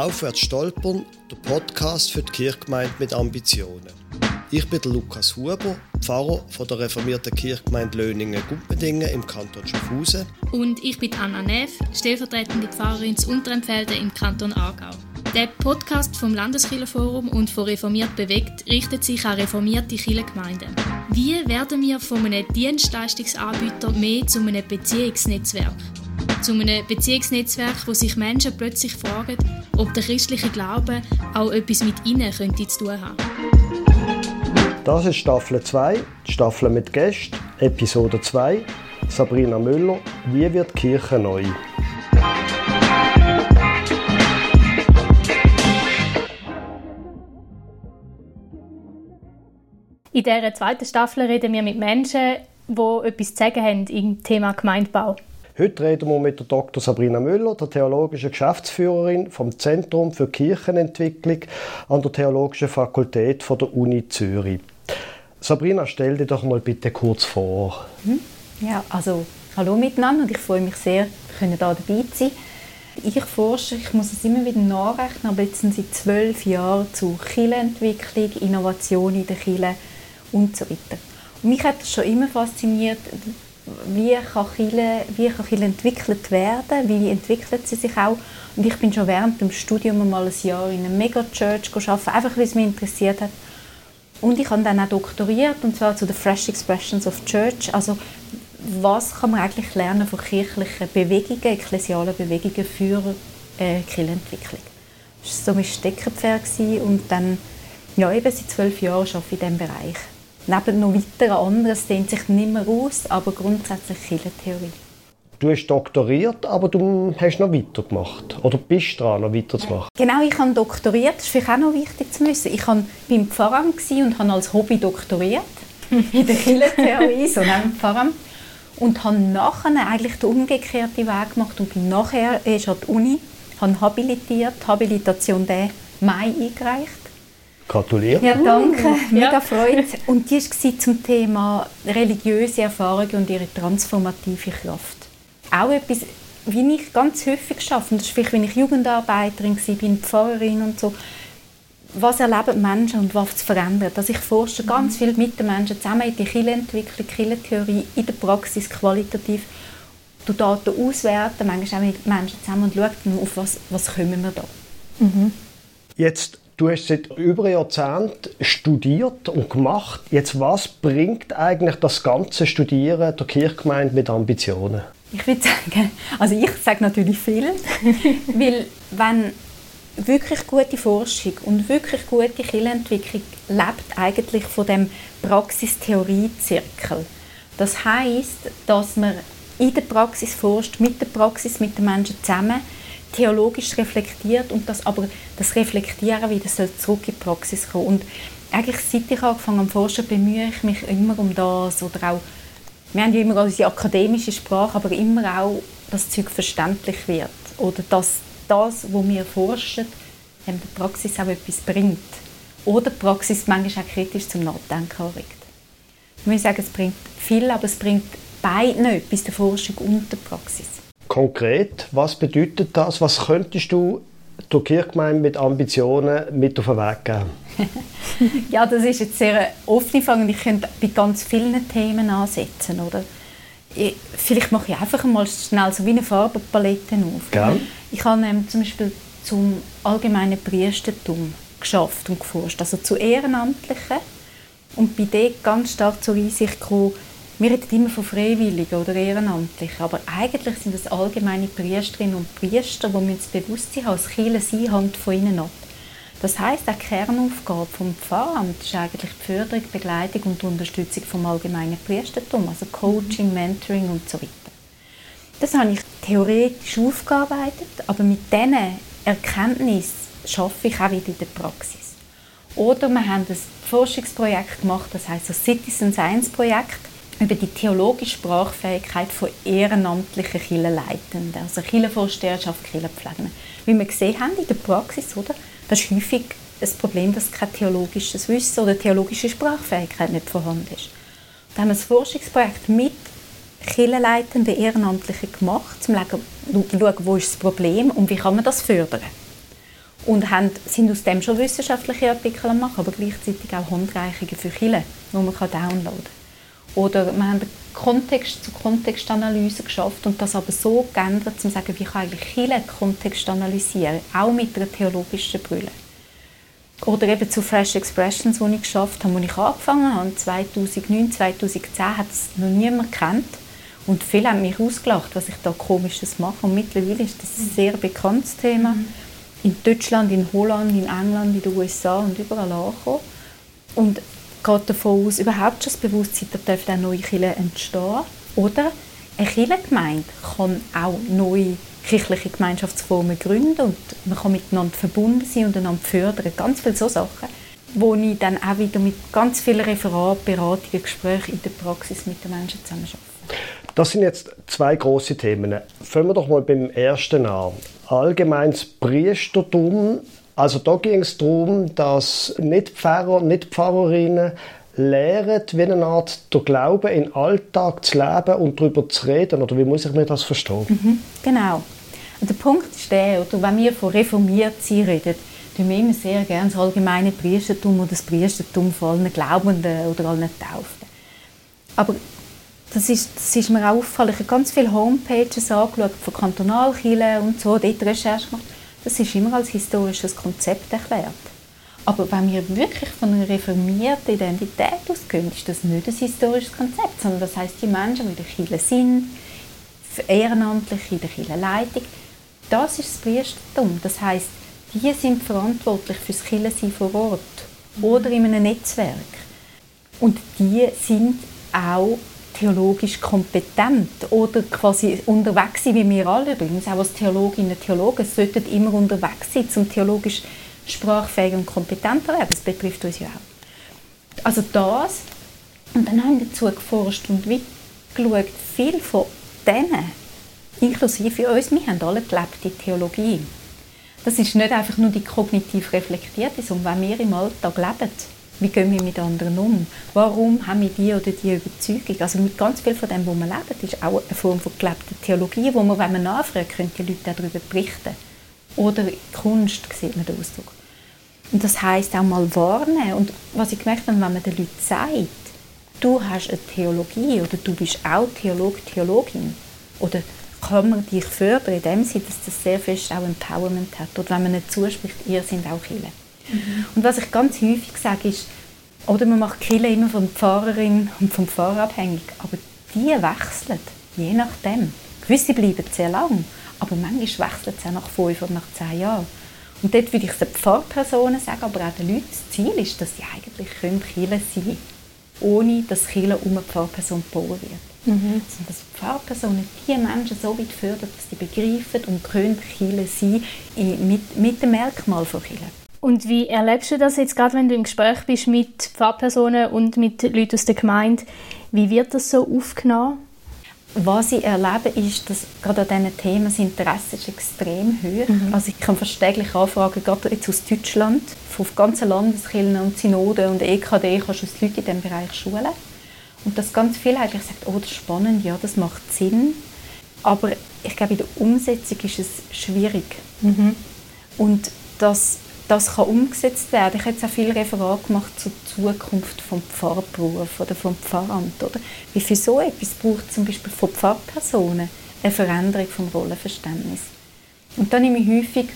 Aufwärts stolpern, der Podcast für die Kirchgemeinde mit Ambitionen. Ich bin Lukas Huber, Pfarrer von der reformierten Kirchgemeinde Löningen-Gumpendingen im Kanton Schaffhausen. Und ich bin Anna Neff, stellvertretende Pfarrerin zu Unterempfelde im Kanton Aargau. Der Podcast vom Landeskirchenforum und von Reformiert bewegt richtet sich an reformierte Kirchengemeinden. Wie werden wir von einem Dienstleistungsanbieter mehr zu einem Beziehungsnetzwerk? Zu einem Beziehungsnetzwerk, wo sich Menschen plötzlich fragen, ob der christliche Glaube auch etwas mit ihnen könnte zu tun haben. Das ist Staffel 2, die Staffel mit Gästen, Episode 2. Sabrina Müller, wie wird die Kirche neu? In dieser zweiten Staffel reden wir mit Menschen, die etwas zu sagen haben im Thema Gemeindebau. Heute reden wir mit der Dr. Sabrina Müller, der theologischen Geschäftsführerin vom Zentrum für Kirchenentwicklung an der Theologischen Fakultät der Uni Zürich. Sabrina, stell dir doch mal bitte kurz vor. Mhm. Ja, also hallo miteinander und ich freue mich sehr, hier dabei zu sein. Ich forsche, ich muss es immer wieder nachrechnen, aber jetzt sind seit zwölf Jahren zu Kirchenentwicklung, Innovation in der Kirche und so weiter. Und mich hat das schon immer fasziniert, wie kann Kirche, wie kann Kirche entwickelt werden, wie entwickelt sie sich auch. Und ich bin schon während dem Studium mal ein Jahr in einer Megachurch gearbeitet, einfach weil es mich interessiert hat. Und ich habe dann auch doktoriert, und zwar zu den Fresh Expressions of Church. Also, was kann man eigentlich lernen von kirchlichen Bewegungen, ekklesialen Bewegungen für äh, Kirchenentwicklung? Das war so mein Steckenpferd. Und dann, ja, eben seit zwölf Jahren arbeite ich in diesem Bereich. Neben noch weiteren anderen, es dehnt sich nicht mehr aus, aber grundsätzlich Kirchentheorie. Du hast doktoriert, aber du hast noch weitergemacht. Oder bist dran, noch weiterzumachen? Genau, ich habe doktoriert. Das ist vielleicht auch noch wichtig zu wissen. Ich war beim Pfarramt und habe als Hobby doktoriert. in der Kirchentheorie, so neben dem Pfarramt. Und habe nachher eigentlich den umgekehrten Weg gemacht und bin nachher erst an die Uni, habe habilitiert, Habilitation der Mai eingereicht. Gratuliere. Ja, danke. Uh, Mega ja. Freude. Und die war zum Thema religiöse Erfahrungen und ihre transformative Kraft auch etwas, wie ich ganz häufig schaffe, das ist vielleicht, wenn ich Jugendarbeiterin war, bin Pfarrerin und so, was erleben Menschen und was verändert. Also ich forsche ganz viel mit den Menschen zusammen in die Kirchenentwicklung, Kirchentheorie, in der Praxis qualitativ, du Daten auswerten, manchmal auch mit Menschen zusammen und schaue dann, auf was, was kommen wir da. Mhm. Jetzt, du hast seit über Jahrzehnt studiert und gemacht. Jetzt, was bringt eigentlich das ganze Studieren der Kirchgemeinde mit Ambitionen? Ich würde sagen, also ich sage natürlich viel, weil wenn wirklich gute Forschung und wirklich gute Kirchenentwicklung lebt eigentlich von dem Praxistheorie-Zirkel. Das heißt, dass man in der Praxis forscht, mit der Praxis, mit den Menschen zusammen, theologisch reflektiert und das aber das Reflektieren wieder soll zurück in die Praxis kommen. Und eigentlich seit ich angefangen habe forschen, bemühe ich mich immer um das oder auch wir haben ja immer unsere akademische Sprache, aber immer auch, dass das Zeug verständlich wird. Oder dass das, was wir forschen, der Praxis auch etwas bringt. Oder die Praxis manchmal auch kritisch zum Nachdenken anregt. Ich würde sagen, es bringt viel, aber es bringt beiden etwas, der Forschung und der Praxis. Konkret, was bedeutet das? Was könntest du der Kirchgemeinde mit Ambitionen mit auf den Weg geben? ja, das ist jetzt sehr offene Frage ich könnte bei ganz vielen Themen ansetzen, oder? Ich, vielleicht mache ich einfach mal schnell so wie eine Farbenpalette auf. Gell? Ich habe ähm, zum Beispiel zum allgemeinen Priestertum geschafft und geforscht, also zu Ehrenamtlichen und bei dort ganz stark zur Einsicht gekommen, wir reden immer von Freiwilligen oder Ehrenamtlichen, aber eigentlich sind es allgemeine Priesterinnen und Priester, die wir das Bewusstsein haben, als Kirche sie Hand von ihnen ab. Das heißt, die Kernaufgabe vom Pfarramt ist eigentlich die Förderung, Begleitung und Unterstützung vom allgemeinen Priestertum, also Coaching, Mentoring und so weiter. Das habe ich theoretisch aufgearbeitet, aber mit diesen Erkenntnissen schaffe ich auch wieder in der Praxis. Oder wir haben ein Forschungsprojekt gemacht, das heißt das Citizen Science Projekt über die theologische Sprachfähigkeit von ehrenamtlichen Kirchenleitenden, also Kirchenvorsteherschaft, Kirchenpflegenden. Wie wir gesehen haben in der Praxis, oder? Das ist häufig ein Problem, dass kein theologisches Wissen oder theologische Sprachfähigkeit nicht vorhanden ist. Da haben wir ein Forschungsprojekt mit Kirchenleitenden, Ehrenamtlichen gemacht, um zu schauen, wo ist das Problem und wie kann man das fördern. und haben, sind aus dem schon wissenschaftliche Artikel machen, aber gleichzeitig auch Handreichungen für Chile, die man downloaden kann. Oder wir haben Kontext zu Kontextanalyse geschafft und das aber so geändert, um zu sagen, wie kann eigentlich Chile Kontext analysieren, auch mit einer theologischen Brille. Oder eben zu Fresh Expressions, die ich geschafft habe, als ich angefangen habe, 2009, 2010, hat es noch niemand kennt. Und viele haben mich ausgelacht, was ich da Komisches mache. Und mittlerweile ist das ein sehr bekanntes Thema. Mhm. In Deutschland, in Holland, in England, in den USA und überall angekommen. Und geht davon aus, überhaupt schon das Bewusstsein, da dürfen auch neue Kirchen entstehen. Oder eine Kirchengemeinde kann auch neue kirchliche Gemeinschaftsformen gründen und man kann miteinander verbunden sein und einander fördern. Ganz viele so Sachen, wo ich dann auch wieder mit ganz vielen Referaten, Beratungen, Gesprächen in der Praxis mit den Menschen zusammen arbeite. Das sind jetzt zwei große Themen. Fangen wir doch mal beim ersten an. Allgemeines Priestertum. Also da ging es darum, dass nicht Pfarrer, nicht Pfarrerinnen lehren, wie eine Art der Glaube in Alltag zu leben und darüber zu reden. Oder wie muss ich mir das verstehen? Mhm, genau. Und der Punkt ist der, oder wenn wir von reformiert sein reden, tun wir immer sehr gerne das allgemeine Priestertum oder das Priestertum von allen Glaubenden oder allen Tauften. Aber das ist, das ist mir auch auffallend. Ich habe ganz viele Homepages angeschaut von Kantonalkirchen und so, dort Recherche gemacht. Das ist immer als historisches Konzept erklärt. Aber wenn wir wirklich von einer reformierten Identität ausgehen, ist das nicht ein historisches Konzept, sondern das heißt, die Menschen, die in der Kirche sind, ehrenamtlich in der Kirchenleitung, das ist das Priestertum. Das heißt, die sind verantwortlich für das Kirchensein vor Ort oder in einem Netzwerk. Und die sind auch theologisch kompetent oder quasi unterwegs sein, wie wir alle übrigens, auch als Theologinnen und Theologen, sollten immer unterwegs sein, zum theologisch sprachfähig und kompetenter werden. Das betrifft uns ja auch. Also das. Und dann haben wir dazu geforscht und geschaut, viel von denen, inklusive uns, wir haben alle gelebte Theologie. Das ist nicht einfach nur die kognitiv reflektierte, sondern wenn wir im Alltag leben, wie gehen wir mit anderen um? Warum haben wir die oder die Überzeugung? Also mit ganz viel von dem, was wir leben, ist auch eine Form von gelebter Theologie, wo man, wenn man nachfragt, können die Leute darüber berichten. Oder Kunst, sieht man den Ausdruck. Und das heißt auch mal warnen. Und was ich gemerkt habe, wenn man den Leuten sagt, du hast eine Theologie oder du bist auch Theolog, Theologin, oder kann man dich fördern in dem Sinne, dass das sehr fest auch Empowerment hat. Oder wenn man nicht zuspricht, ihr seid auch Kille. Mhm. Und was ich ganz häufig sage ist, oder man macht Kille immer von der Pfarrerin und vom Pfarrer abhängig, aber die wechseln, je nachdem. Gewisse bleiben sehr lang, aber manchmal wechseln sie auch nach fünf oder nach zehn Jahren. Und dort würde ich den Pfarrpersonen sagen, aber auch den Leuten, das Ziel ist, dass sie eigentlich Kirche sein können, ohne dass Kirche um eine Pfarrperson gebaut wird. Mhm. Sondern dass die Pfarrpersonen die Menschen so weit fördern, dass sie begreifen und können Kirche sein mit, mit dem Merkmal von Kirche. Und wie erlebst du das jetzt gerade, wenn du im Gespräch bist mit Pfarrpersonen und mit Leuten aus der Gemeinde? Wie wird das so aufgenommen? Was ich erlebe, ist, dass gerade an diesen Themen das Interesse ist extrem hoch. Mhm. Also ich kann fast täglich anfragen, gerade jetzt aus Deutschland, von ganzen Landeskirchen und Synoden und EKD, kannst du Leute in diesem Bereich schulen. Und dass ganz viele eigentlich sagen, oh, das ist spannend, ja, das macht Sinn. Aber ich glaube, in der Umsetzung ist es schwierig. Mhm. Und das das kann umgesetzt werden. Ich habe jetzt auch viel Referat gemacht zur Zukunft vom Pfarrberuf oder vom Pfarramt. Oder? Wie für so etwas braucht zum Beispiel von Pfarrpersonen eine Veränderung vom Rollenverständnis. Und dann nehme ich häufig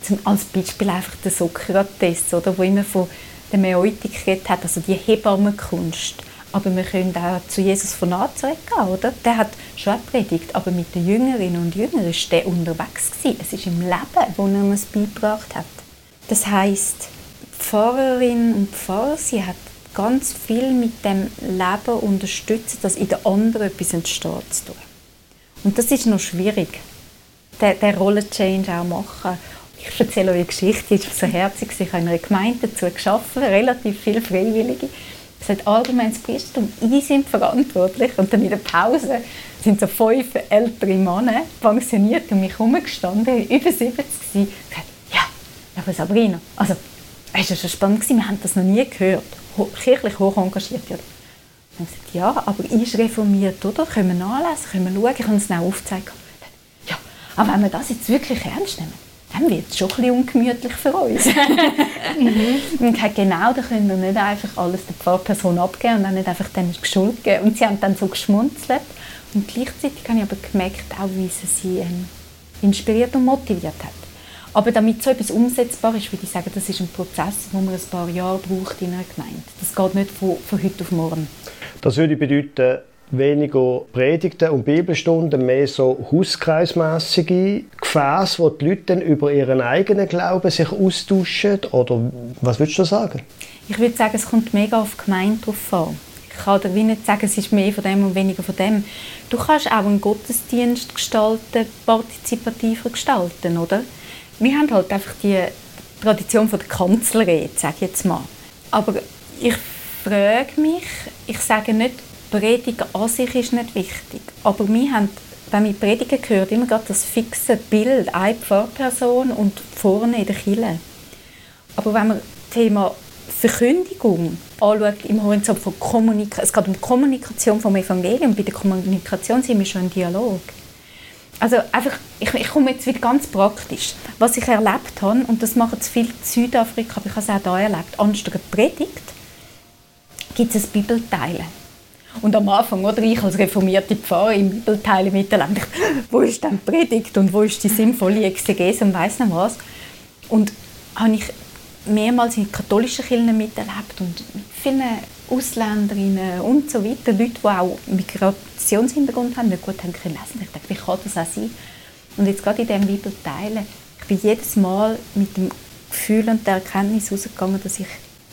zum, als Beispiel einfach den Sokrates, oder, wo immer von der Mäeutik geredet hat, also die Hebammenkunst. Aber wir können auch zu Jesus von Nazareth gehen, oder? Der hat schon predigt, aber mit den Jüngerinnen und Jüngern war der unterwegs. Gewesen. Es ist im Leben, wo er uns beigebracht hat. Das heißt, Pfarrerin und Pfarrer, sie hat ganz viel mit dem Leben unterstützt, dass in der anderen etwas entsteht zu tun. Und das ist noch schwierig, den, den Rollenchange auch machen. Ich erzähle euch eine Geschichte, die ist so herzig. Ich habe in einer Gemeinde dazu geschaffen, relativ viele Freiwillige. Es hat allgemeines Priestertum, ich sind verantwortlich. Und dann in der Pause sind so fünf ältere Männer pensioniert um mich herumgestanden, über 70 gewesen, aber Sabrina, also, es war schon spannend, wir haben das noch nie gehört. Kirchlich hoch engagiert. Ja. Dann gesagt, ja, aber ist reformiert, oder? Können wir nachlesen, können wir schauen, ich kann es auch aufzeigen. Ja, aber wenn wir das jetzt wirklich ernst nehmen, dann wird es schon ein bisschen ungemütlich für uns. mhm. Und gesagt, genau, da können wir nicht einfach alles der Pfarrperson abgeben und dann nicht einfach dem Schuld geben. Und sie haben dann so geschmunzelt. Und gleichzeitig habe ich aber gemerkt, auch wie sie sie ähm, inspiriert und motiviert hat. Aber damit so etwas umsetzbar ist, würde ich sagen, das ist ein Prozess, wo man ein paar Jahre braucht in einer Gemeinde. Das geht nicht von, von heute auf morgen. Das würde bedeuten, weniger Predigten und Bibelstunden, mehr so hauskreismässige Gefäße, wo die Leute dann über ihren eigenen Glauben sich austauschen? Oder was würdest du sagen? Ich würde sagen, es kommt mega auf die Gemeinde drauf an. Ich kann dir nicht sagen, es ist mehr von dem und weniger von dem. Du kannst auch einen Gottesdienst gestalten, partizipativer gestalten, oder? Wir haben halt einfach die Tradition von der Kanzlerrede, sage ich jetzt mal. Aber ich frage mich, ich sage nicht, Predigen an sich ist nicht wichtig, aber wir haben, wenn wir Predigen gehört, immer gerade das fixe Bild, eine Pfarrperson und vorne in der Kille. Aber wenn man das Thema Verkündigung anschaut, im Horizont von Kommunikation, es geht um Kommunikation vom Evangelium, bei der Kommunikation sind wir schon im Dialog. Also einfach, ich, ich komme jetzt wieder ganz praktisch. Was ich erlebt habe, und das machen viel in Südafrika, aber ich habe es auch hier erlebt, anstatt einer Predigt gibt es ein Bibelteilen. Und am Anfang, oder ich als reformierte Pfarrer im Bibelteilen miterlebt, wo ist denn die Predigt und wo ist die sinnvolle Exegese und weiss nicht was. Und habe ich mehrmals in katholischen Kirchen miterlebt und mit vielen Ausländerinnen und so weiter, Leute, die auch Migrationshintergrund haben, nicht gut haben können lesen. Ich dachte, wie kann das auch sein? Und jetzt gerade in diesem Bibel teilen, ich bin jedes Mal mit dem Gefühl und der Erkenntnis rausgegangen, dass ich,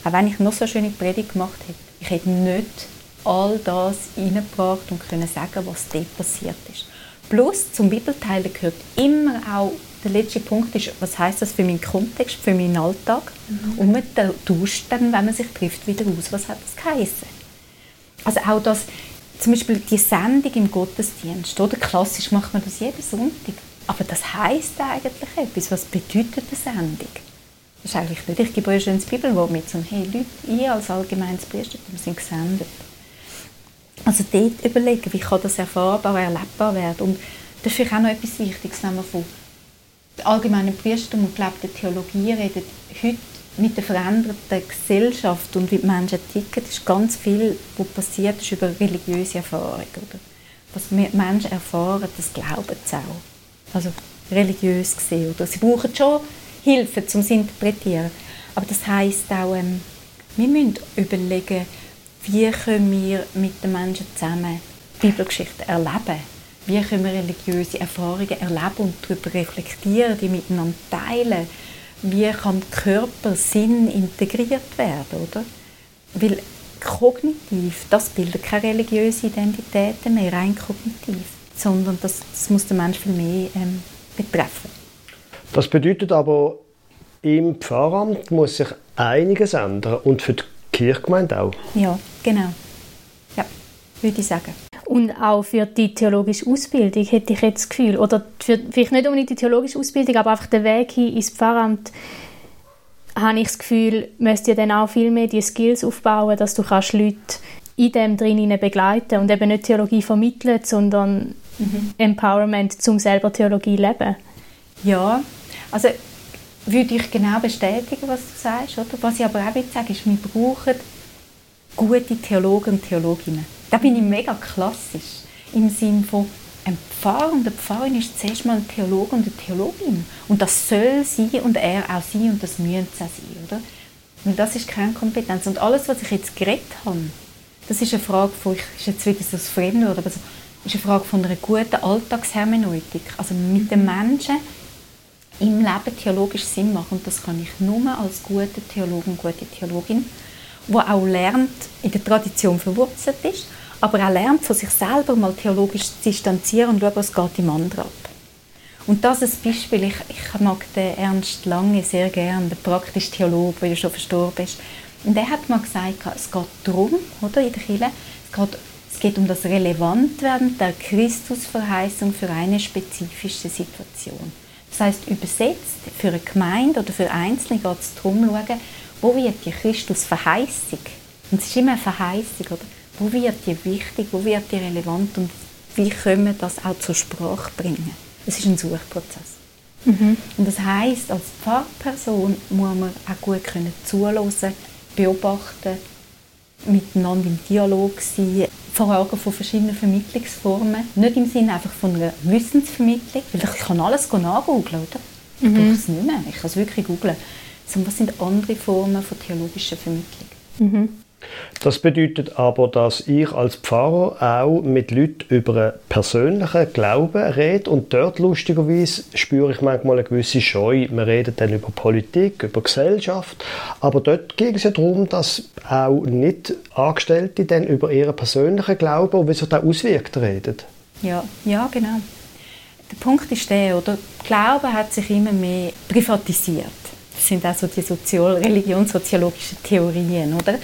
auch wenn ich noch so eine schöne Predigt gemacht hätte, ich hätte nicht all das reingebracht und können sagen, was dort passiert ist. Plus zum Bibelteilen gehört immer auch der letzte Punkt ist, was heißt das für meinen Kontext, für meinen Alltag? Mhm. Und man tauscht dann, wenn man sich trifft, wieder aus, was hat das geheißen? Also auch das, zum Beispiel die Sendung im Gottesdienst, oder klassisch macht man das jeden Sonntag. Aber das heißt eigentlich etwas. Was bedeutet eine Sendung? Das ist eigentlich nicht, ich gebe euch ein Bibelwort mit, sondern hey Leute, ihr als allgemeines Priestertum sind gesendet. Also dort überlegen, wie kann das erfahrbar, erlebbar werden. Und das ist vielleicht auch noch etwas Wichtiges, wenn man von der allgemeinen Priestertum und gelebter Theologie redet. Heute mit der veränderten Gesellschaft und wie die Menschen ticken, ist ganz viel, was passiert ist über religiöse Erfahrung. Oder? Was Menschen erfahren, das glauben sie auch. Also religiös gesehen. Oder? Sie brauchen schon Hilfe, um es interpretieren. Aber das heisst auch, ähm, wir müssen überlegen, wie können wir mit den Menschen zusammen Bibelgeschichten erleben? Wie können wir religiöse Erfahrungen erleben und darüber reflektieren, die miteinander teilen? Wie kann Körper, Sinn integriert werden, oder? Weil kognitiv, das bildet keine religiöse Identität mehr, rein kognitiv, sondern das, das muss den Menschen viel mehr ähm, betreffen. Das bedeutet aber, im Pfarramt muss sich einiges ändern und für die Kirchgemeinde auch. Ja, genau. Ja, würde ich sagen. Und auch für die theologische Ausbildung hätte ich jetzt das Gefühl, oder für, vielleicht nicht unbedingt die theologische Ausbildung, aber einfach der Weg hin ins Pfarramt, habe ich das Gefühl, müsst ihr dann auch viel mehr die Skills aufbauen, dass du kannst Leute in dem drin begleiten und eben nicht Theologie vermitteln, sondern mhm. Empowerment zum selber Theologie leben. Ja, also würde ich genau bestätigen, was du sagst. Oder? Was ich aber auch sagen ist, wir brauchen gute Theologen und Theologinnen. Da bin ich mega klassisch. Im Sinne von, ein Pfarrer und eine Pfarrerin ist zuerst mal ein Theologe und eine Theologin. Und das soll sie und er auch sein und das müssen sie auch sein. Oder? Und das ist Kernkompetenz. Und alles, was ich jetzt geredet habe, das ist eine Frage von, ich ist jetzt wieder so das Fremdwort, aber so, ist eine Frage von einer guten Alltagshermeneutik. Also mit den Menschen im Leben theologisch Sinn machen. Und das kann ich nur als guter Theologe und gute Theologin, die auch lernt, in der Tradition verwurzelt ist, aber auch lernt, von sich selber mal theologisch zu distanzieren und schauen, was geht im anderen ab. Und das ist ein Beispiel, ich, ich mag den Ernst Lange sehr gerne, der praktische Theologe, der schon verstorben ist. Und der hat mal gesagt, es geht darum, oder, in der Kirche, es geht, es geht um das Relevantwerden der Christusverheißung für eine spezifische Situation. Das heißt übersetzt, für eine Gemeinde oder für Einzelne geht es darum, schauen, wo wird die Christusverheißung, und es ist immer eine Verheißung, oder? wo wird die wichtig, wo wird die relevant und wie können wir das auch zur Sprache bringen. Es ist ein Suchprozess. Mhm. Und das heißt, als Pfarrperson muss man auch gut können zuhören, beobachten, miteinander im Dialog sein, Fragen von verschiedenen Vermittlungsformen. Nicht im Sinne einfach von einer Wissensvermittlung, weil ich kann alles nachgoogeln, oder? Ich mhm. brauche es nicht mehr, ich kann es wirklich googeln. Sondern was sind andere Formen von theologischer Vermittlung? Mhm. Das bedeutet aber, dass ich als Pfarrer auch mit Leuten über einen persönlichen Glauben rede und dort lustigerweise spüre ich manchmal eine gewisse Scheu. Wir reden dann über Politik, über Gesellschaft, aber dort geht es ja darum, dass auch nicht Angestellte dann über ihren persönlichen Glauben und wie sich das auswirkt reden. Ja, ja, genau. Der Punkt ist der, oder? Glaube hat sich immer mehr privatisiert. Das sind also die sozial religionssoziologischen Theorien, oder?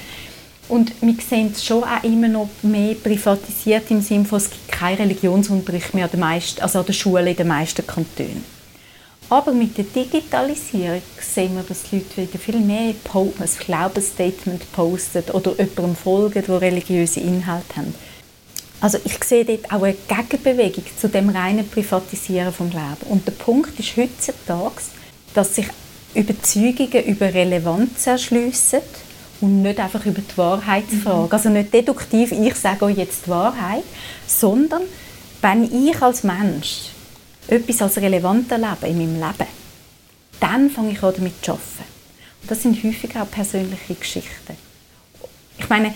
Und wir sehen es schon auch immer noch mehr privatisiert im Sinne von, es gibt keinen Religionsunterricht mehr an der, meisten, also an der Schule in den meisten Kantonen. Aber mit der Digitalisierung sehen wir, dass die Leute wieder viel mehr ein Glaubensstatement posten oder jemandem folgen, der religiöse Inhalte haben. Also ich sehe dort auch eine Gegenbewegung zu dem reinen Privatisieren vom Glauben. Und der Punkt ist heutzutage, dass sich Überzeugungen über Relevanz erschliessen und nicht einfach über die Wahrheit zu fragen. Mhm. Also nicht deduktiv, ich sage euch jetzt die Wahrheit, sondern wenn ich als Mensch etwas als relevant erlebe in meinem Leben, dann fange ich an damit zu arbeiten. Und das sind häufig auch persönliche Geschichten. Ich meine,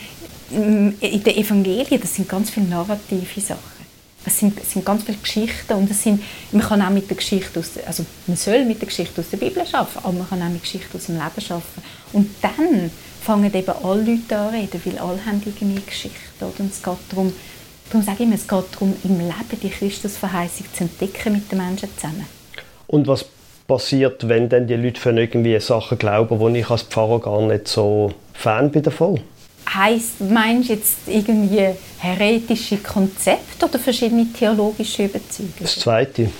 in den Evangelien, das sind ganz viele narrative Sachen. Es sind, es sind ganz viele Geschichten und es sind, man kann auch mit der Geschichte aus, also man soll mit der Geschichte aus der Bibel arbeiten, aber man kann auch mit Geschichte aus dem Leben arbeiten. Und dann fangen eben alle Leute an reden, weil alle haben irgendwie Geschichte. Oder? Und es geht darum, darum sage ich immer, es geht darum, im Leben die Christusverheißung zu entdecken mit den Menschen zusammen. Und was passiert, wenn dann die Leute von irgendwie Sachen glauben, wo ich als Pfarrer gar nicht so Fan bin davon? Heißt, meinst du jetzt irgendwie heretische Konzepte oder verschiedene theologische Überzeugungen? Das Zweite.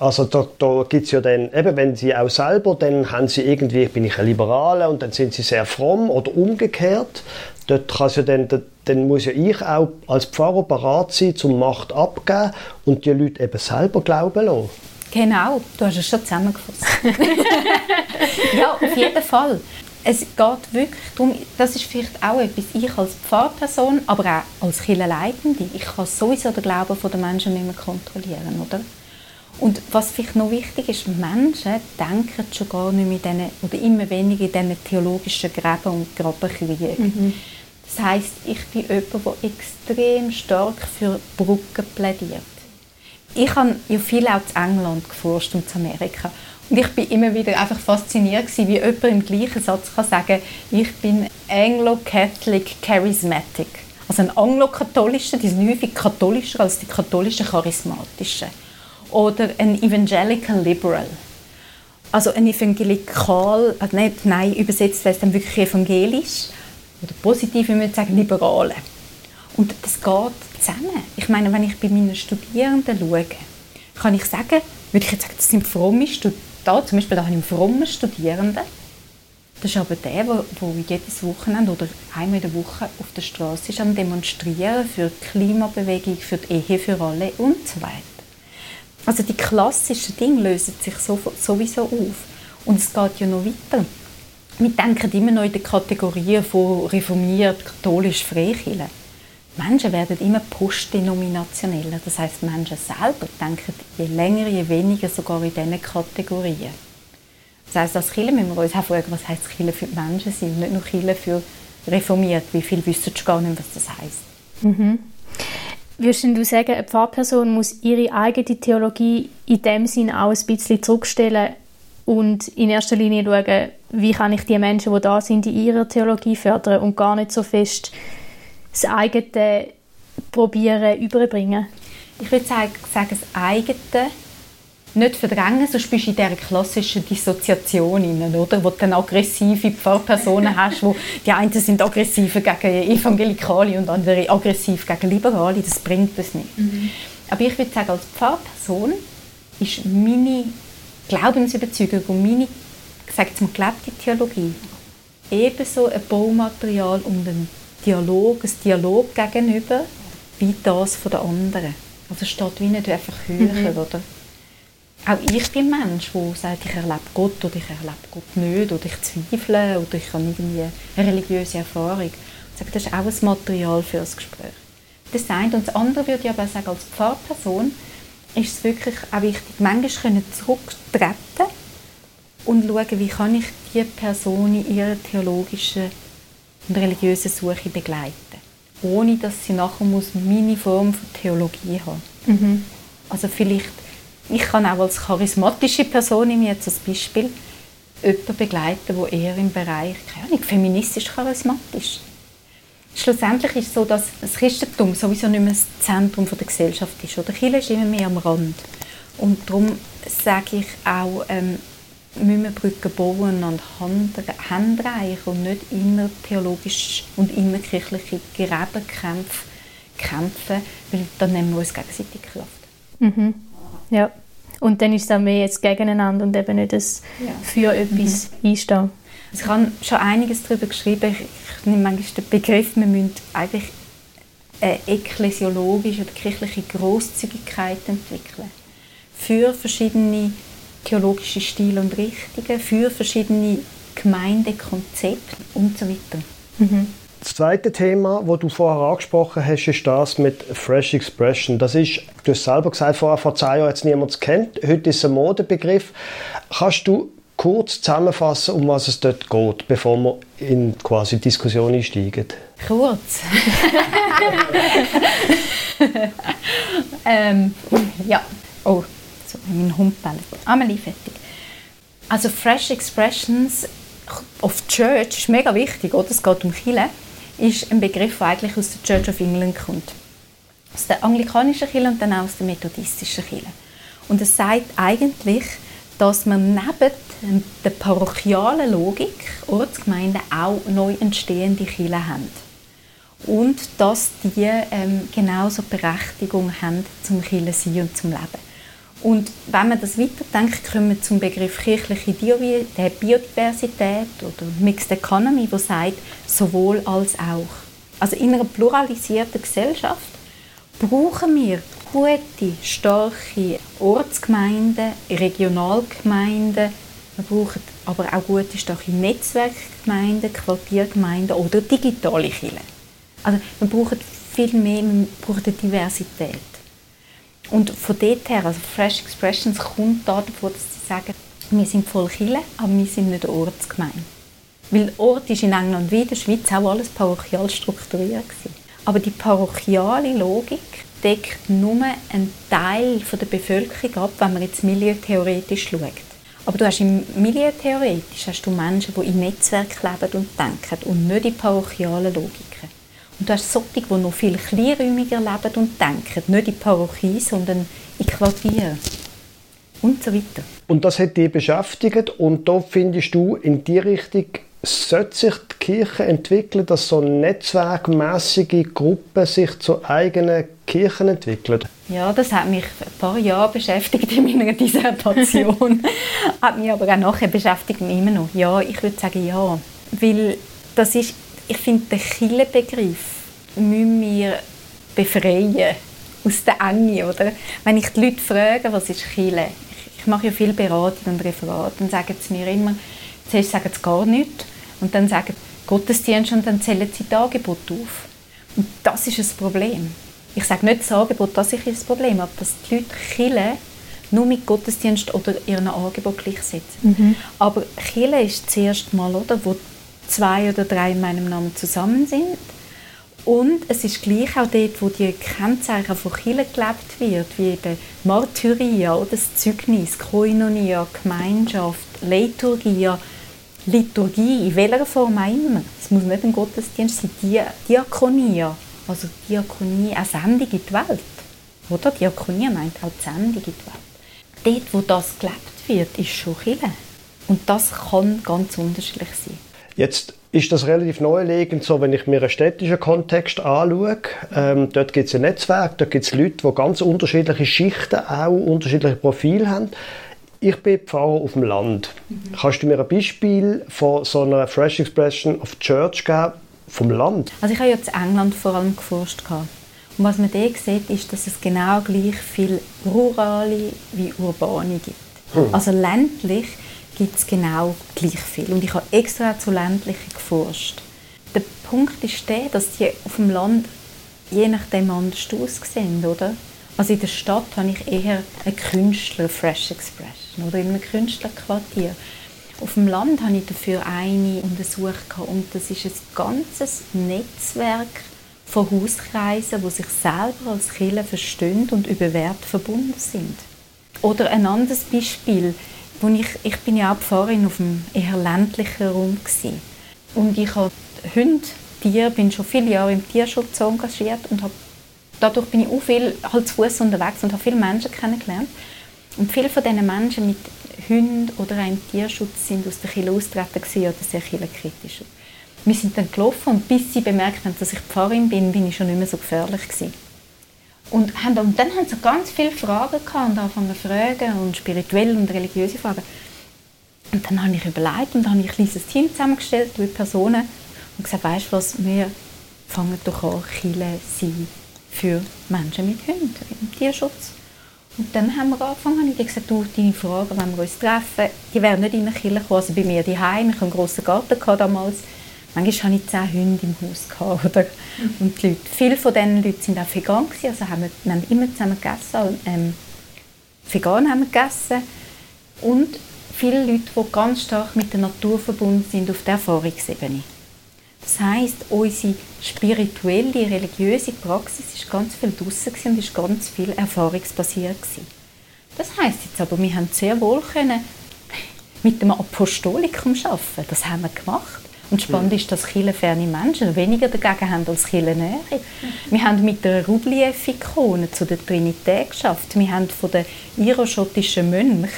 Also da, da gibt es ja dann, eben wenn sie auch selber, dann haben sie irgendwie, bin ich ein Liberaler und dann sind sie sehr fromm oder umgekehrt. Dort kann ja dann, dann muss ja ich auch als Pfarrer bereit sein, zum Macht abgeben und die Leute eben selber glauben lassen. Genau, du hast es schon zusammengefasst. ja, auf jeden Fall es geht wirklich darum, das ist vielleicht auch etwas, ich als Pfarrperson, aber auch als Kirchenleitende, ich kann sowieso den Glauben der Menschen nicht mehr kontrollieren, oder? Und was vielleicht noch wichtig ist, Menschen denken schon gar nicht mehr in diesen, oder immer weniger in diesen theologischen Gräben und Grabenkriegen. Mhm. Das heisst, ich bin jemand, der extrem stark für Brücken plädiert. Ich habe ja viel auch zu England geforscht und zu Amerika. Und ich bin immer wieder einfach fasziniert gewesen, wie jemand im gleichen Satz kann sagen ich bin Anglo-Catholic Charismatic. Also ein Anglo-Katholischer, die sind häufig katholischer als die katholischen Charismatischen. Oder ein Evangelical Liberal. Also ein Evangelikal, also nicht, nein, übersetzt es dann wirklich evangelisch. Oder positiv, wie man sagen, Liberale. Und das geht zusammen. Ich meine, wenn ich bei meinen Studierenden schaue, kann ich sagen, würde ich jetzt sagen, das sind fromme Studenten, da, zum Beispiel da habe ich einen frommen Studierenden. Das ist aber der, der, jedes Wochenende oder einmal in der Woche auf der Straße ist am Demonstrieren für die Klimabewegung, für die Ehe für alle und so weiter. Also die klassischen Dinge lösen sich sowieso auf. Und es geht ja noch weiter. Wir denken immer noch in den Kategorien von reformiert, katholisch, Freikirche. Menschen werden immer postdenominationeller. Das heißt, Menschen selber denken je länger, je weniger sogar in diesen Kategorien. Das heißt, als Kirche müssen wir uns auch fragen, was heißt Kirche für die Menschen sein und nicht nur Kirche für reformiert. Wie viel wissen du gar nicht, was das heißt? Mhm. Würdest du sagen, eine Pfarrperson muss ihre eigene Theologie in dem Sinn auch ein bisschen zurückstellen und in erster Linie schauen, wie kann ich die Menschen, die da sind, in ihrer Theologie fördern und gar nicht so fest das eigene probieren überbringen? Ich würde sagen, das eigene nicht verdrängen, sonst bist du in dieser klassischen Dissoziation rein, oder? wo du dann aggressive Pfarrpersonen hast, wo die einen sind aggressiv gegen Evangelikale und andere aggressiv gegen Liberale, das bringt es nicht. Mhm. Aber ich würde sagen, als Pfarrperson ist meine Glaubensüberzeugung und meine gesagt gelebte Theologie ebenso ein Baumaterial, um den Dialog, ein Dialog gegenüber, wie das von der anderen. Also steht wie nicht einfach höher, mhm. oder? auch ich bin ein Mensch, der sagt, ich erlebe Gott oder ich erlebe Gott nicht oder ich zweifle oder ich habe irgendwie eine religiöse Erfahrung. Ich sage, das ist auch ein Material für das Gespräch. Das eine. Und das andere würde ich aber sagen, als Pfarrperson ist es wirklich auch wichtig, manchmal können zurücktreten und schauen, wie kann ich diese Person in ihrer theologischen und religiösen Suche begleiten. Ohne, dass sie nachher muss meine Form von Theologie haben mhm. Also vielleicht, ich kann auch als charismatische Person, ich jetzt als Beispiel, jemanden begleiten, der eher im Bereich, keine Ahnung, feministisch charismatisch Schlussendlich ist es so, dass das Christentum sowieso nicht mehr das Zentrum der Gesellschaft ist. Oder Kirche ist immer mehr am Rand. Und darum sage ich auch, ähm, müssen wir Brücken bauen und Hände reichen und nicht immer theologisch und immer kirchliche Gräbenkämpfe kämpfen, weil dann nehmen wir uns gegenseitig Kraft. Mhm. Ja. Und dann ist es auch mehr jetzt gegeneinander und eben nicht das ja. für etwas mhm. einstehen. Also ich habe schon einiges darüber geschrieben. Ich, ich nehme manchmal den Begriff, wir müssen eigentlich eine ekklesiologische oder kirchliche Großzügigkeit entwickeln. Für verschiedene theologische Stile und Richtungen, für verschiedene Gemeindekonzepte und so weiter. Mhm. Das zweite Thema, das du vorher angesprochen hast, ist das mit Fresh Expression. Das ist, du hast selber gesagt, vorher vor zehn Jahren hat es niemand kennt. Heute ist es ein Modebegriff. Kannst du kurz zusammenfassen, um was es dort geht, bevor wir in quasi Diskussion einsteigen? Kurz? ähm, ja. Oh, so, mein Hund bellt. Amelie, fertig. Also Fresh Expressions of Church ist mega wichtig, oder? Es geht um Kirche, ist ein Begriff, der eigentlich aus der Church of England kommt. Aus der anglikanischen Kirche und dann auch aus der methodistischen Kirche. Und es sagt eigentlich, dass man neben der parochialen Logik Ortsgemeinden auch neu entstehende Kirchen haben. Und dass die ähm, genauso Berechtigung haben zum Kirche sein und zum Leben. Und wenn man das weiterdenkt, kommen wir zum Begriff kirchliche Biodiversität oder Mixed Economy, wo sagt sowohl als auch. Also in einer pluralisierten Gesellschaft brauchen wir gute, starke Ortsgemeinden, Regionalgemeinden. Wir brauchen aber auch gute, starke Netzwerkgemeinden, Quartiergemeinden oder digitale Kirchen. Also wir brauchen viel mehr, wir brauchen Diversität. Und von dort her, also Fresh Expressions kommt da davon, dass sie sagen, wir sind voll Kirche, aber wir sind nicht Ortsgemeinde. Weil Ort ist in England wie in der Schweiz auch alles parochial strukturiert gewesen. Aber die parochiale Logik deckt nur einen Teil der Bevölkerung ab, wenn man jetzt milieutheoretisch schaut. Aber du hast im milieutheoretisch hast du Menschen, die im Netzwerk leben und denken und nicht in parochialen Logiken. Und du hast solche, die noch viel kleinräumiger leben und denken, nicht in Parochie, sondern in Quartieren und so weiter. Und das hat dich beschäftigt und da findest du in die Richtung sollte sich die Kirche entwickeln, dass so netzwerkmäßige Gruppen sich zu eigenen Kirchen entwickeln? Ja, das hat mich ein paar Jahre beschäftigt in meiner Dissertation. hat mich aber auch nachher beschäftigt mich immer noch. Ja, ich würde sagen ja. Weil das ist, ich finde, den Kirchenbegriff müssen wir befreien aus der Enge, oder? Wenn ich die Leute frage, was ist Kirche? Ich mache ja viel Beratung und Referat, dann sagen sie mir immer, zuerst sagen sie gar nichts und dann sagen Gottesdienst und dann zählen sie das Angebot auf. Und das ist ein Problem. Ich sage nicht das Angebot, das ist das Problem, aber dass die Leute Kirche nur mit Gottesdienst oder ihrem Angebot gleichsetzen. Mhm. Aber Kirche ist das erste Mal, oder, wo zwei oder drei in meinem Namen zusammen sind. Und es ist gleich auch dort, wo die Kennzeichen von Kirche gelebt wird, wie eben Martyria, das Zeugnis, Koinonia, Gemeinschaft, Liturgia, Liturgie, in welcher Form auch immer. Es muss nicht ein Gottesdienst sein, Di Diakonia, also Diakonie, eine Sendung in die Welt. Oder? Diakonie meint die Sendung in die Welt. Dort, wo das gelebt wird, ist schon Kirche. Und das kann ganz unterschiedlich sein. Jetzt ist das relativ neulegend, so wenn ich mir einen städtischen Kontext anschaue. Ähm, dort gibt es ein Netzwerk, dort gibt es Leute, die ganz unterschiedliche Schichten, auch unterschiedliche Profile haben. Ich bin Pfarrer auf dem Land. Mhm. Kannst du mir ein Beispiel von so einer Fresh Expression of Church geben vom Land? Also ich habe ja in England vor allem geforscht. Und was man da sieht, ist, dass es genau gleich viel rurale wie urbane gibt. Hm. Also ländlich gibt es genau gleich viel. Und ich habe extra zu ländlichen geforscht. Der Punkt ist der, dass die auf dem Land je nachdem anders aussehen, oder? Also in der Stadt habe ich eher einen Künstler, Fresh Expression, oder in einem Künstlerquartier. Auf dem Land habe ich dafür eine untersucht und das ist ein ganzes Netzwerk von Hauskreisen, die sich selber als Kirche verstehen und über Wert verbunden sind. Oder ein anderes Beispiel, ich, ich bin ja auch Pfarrerin auf einem eher ländlichen Raum gewesen. und ich habe Hunde, Tiere, bin schon viele Jahre im Tierschutz engagiert und habe dadurch bin ich auch viel halt zu Fuß unterwegs und habe viele Menschen kennengelernt. Und viele von diesen Menschen mit Hunden oder einem Tierschutz sind aus der Kirche austreten oder sehr kritisch. Wir sind dann gelaufen und bis sie bemerkt haben, dass ich Pfarrerin bin, bin ich schon nicht mehr so gefährlich gewesen. Und, haben, und dann haben sie ganz viele Fragen gehabt und angefangen zu fragen und spirituelle und religiöse Fragen. Und dann habe ich überlegt und dann habe ich ein kleines Team zusammengestellt mit Personen und gesagt, weißt du was, wir fangen doch an, Chile sein für Menschen mit Hunden im Tierschutz. Und dann haben wir angefangen, ich habe gesagt, du, deine Fragen, wenn wir uns treffen, die werden nicht in der Kirche kommen, also bei mir daheim, ich hatte einen grossen Garten damals, manchmal hatte ich zehn Hunde im Haus. Gehabt, oder? Und die Leute, viele von diesen Leuten waren auch vegan, also haben wir, wir haben immer zusammen gegessen, ähm, vegan haben wir gegessen und viele Leute, die ganz stark mit der Natur verbunden sind auf der Erfahrungsebene. Das heißt, unsere spirituelle, religiöse Praxis ist ganz viel draussen und ist ganz viel erfahrungsbasiert gewesen. Das heißt jetzt aber, wir haben sehr wohl können mit dem Apostolikum arbeiten. Das haben wir gemacht. Und spannend ist, dass kirchenferne Menschen weniger dagegen haben als kirchennähe. Wir haben mit der Rubliev-Ikone zu der Trinität geschafft. Wir haben von den iroschottischen Mönchen